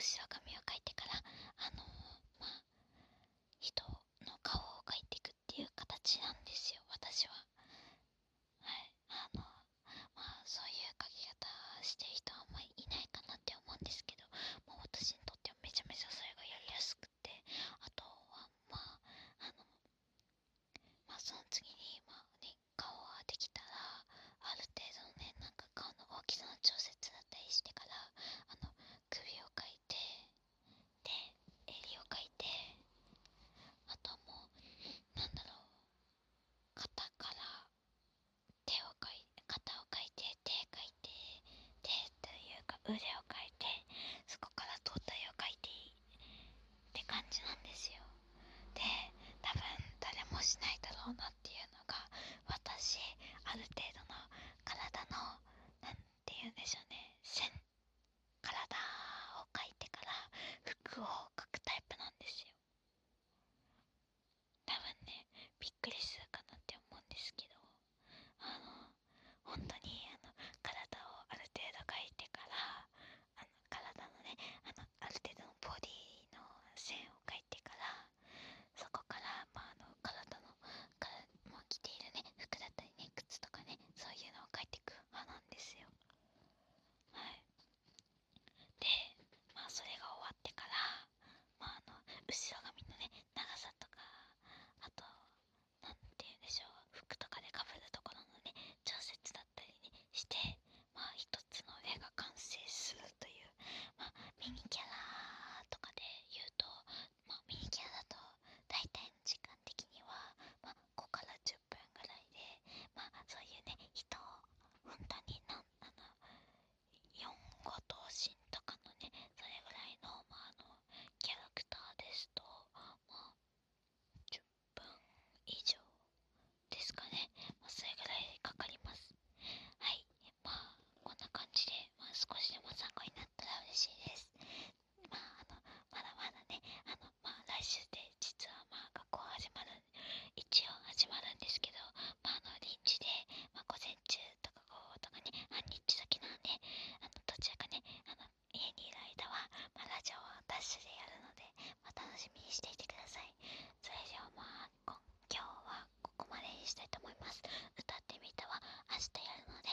後ろ髪でたいと思います。歌ってみたは明日やるので